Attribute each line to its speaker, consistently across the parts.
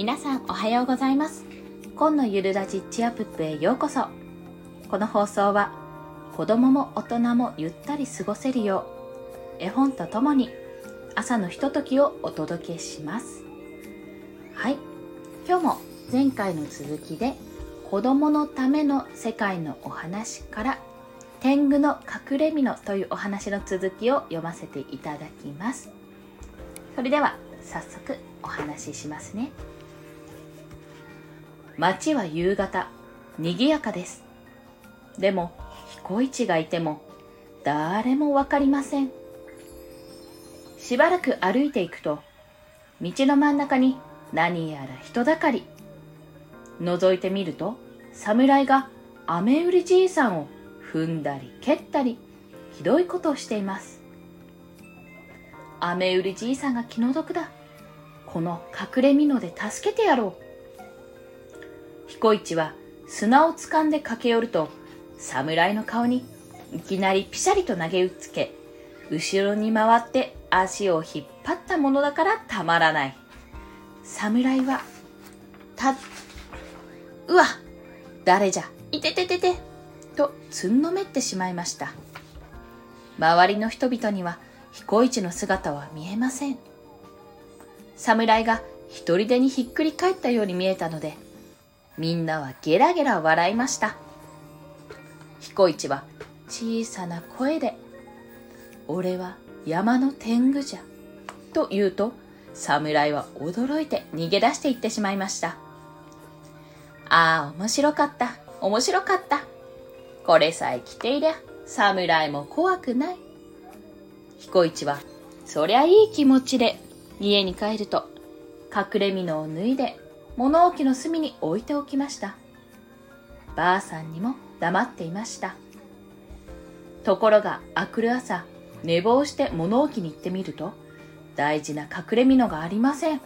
Speaker 1: 皆さんおはようございます。今のゆるラジチアプップへようこそ。この放送は子供も大人もゆったり過ごせるよう絵本とともに朝のひとときをお届けします。はい。今日も前回の続きで子供のための世界のお話から天狗の隠れ蓑というお話の続きを読ませていただきます。それでは早速お話ししますね。街は夕方。賑やかです。でも彦市がいても誰もわかりません。しばらく歩いていくと道の真ん中に何やら人だかり。覗いてみると侍が雨売りじいさんを踏んだり蹴ったりひどいことをしています。雨売りじいさんが気の毒だ。この隠れ蓑で助けてやろう。彦一は砂を掴んで駆け寄ると侍の顔にいきなりピシャリと投げ打つけ後ろに回って足を引っ張ったものだからたまらない。侍はたうわ誰じゃいててててとつんのめってしまいました。周りの人々には彦一の姿は見えません。侍が一人でにひっくり返ったように見えたのでみんなはゲラゲラ笑いました。彦一は小さな声で「俺は山の天狗じゃ」と言うと侍は驚いて逃げ出していってしまいました。ああ面白かった面白かった。これさえ着ていりゃ侍も怖くない。彦一はそりゃいい気持ちで家に帰ると隠れ蓑を脱いで物置の隅に置いておきました。ばあさんにも黙っていました。ところがあくる朝寝坊して物置に行ってみると大事な隠れ蓑がありません。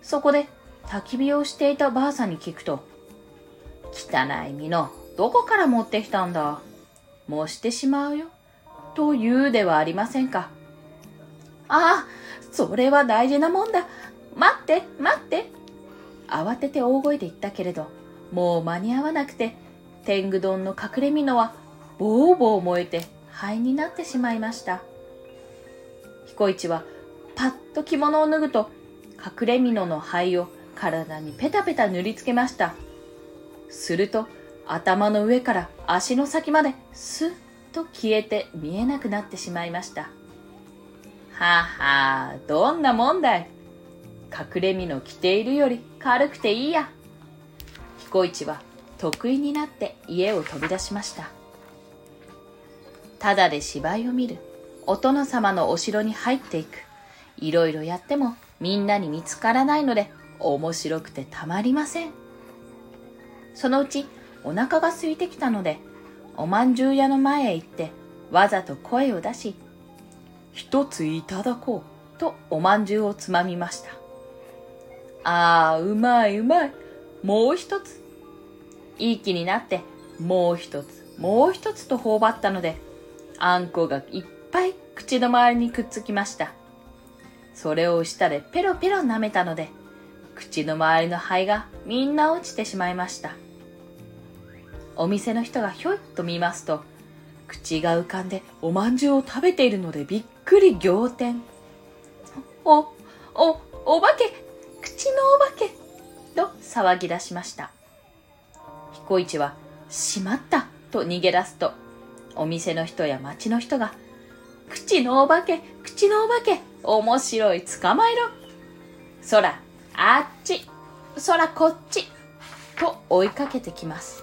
Speaker 1: そこで焚き火をしていたばあさんに聞くと汚い蓑どこから持ってきたんだ？もうしてしまうよ。と言うではありませんか。ああそれは大事なもんだ。待って待って。慌てて大声で言ったけれどもう間に合わなくて天狗丼の隠れ蓑はボーボー燃えて灰になってしまいました。彦一はパッと着物を脱ぐと隠れ蓑の灰を体にペタペタ塗りつけました。すると頭の上から足の先までスッと消えて見えなくなってしまいました。ははあ、どんなもんだい。隠れ身の着ているより軽くていいや。彦一は得意になって家を飛び出しました。ただで芝居を見る。お殿様のお城に入っていく。いろいろやってもみんなに見つからないので面白くてたまりません。そのうちお腹が空いてきたので、おまんじゅう屋の前へ行ってわざと声を出し、一ついただこうとおまんじゅうをつまみました。ああ、うまいうまい。もう一つ。いい気になって、もう一つ、もう一つと頬張ったので、あんこがいっぱい口の周りにくっつきました。それを舌でペロペロ舐めたので、口の周りの灰がみんな落ちてしまいました。お店の人がひょいっと見ますと、口が浮かんでおまんじゅうを食べているのでびっくり仰天。お、お、お化けのお化けと騒ぎ出しました。彦一は、しまったと逃げ出すと、お店の人や町の人が、口のお化け、口のお化け、面白い、捕まえろ。そら、あっち、そらこっち、と追いかけてきます。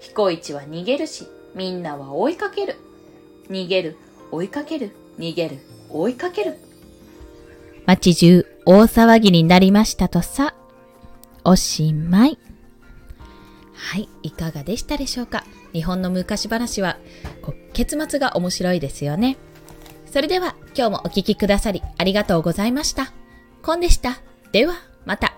Speaker 1: 彦一は逃げるし、みんなは追いかける。逃げる、追いかける、逃げる、追いかける。
Speaker 2: 街中大騒ぎになりましたとさ。おしまい。はい、いかがでしたでしょうか？日本の昔話は、結末が面白いですよね。それでは今日もお聴きくださりありがとうございました。コンでした。では、また。